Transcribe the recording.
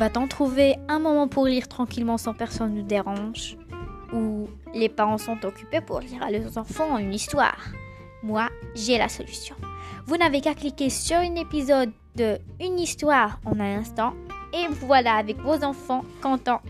Va-t-on trouver un moment pour lire tranquillement sans personne ne dérange. Ou les parents sont occupés pour lire à leurs enfants une histoire. Moi, j'ai la solution. Vous n'avez qu'à cliquer sur un épisode de Une histoire en un instant. Et voilà avec vos enfants contents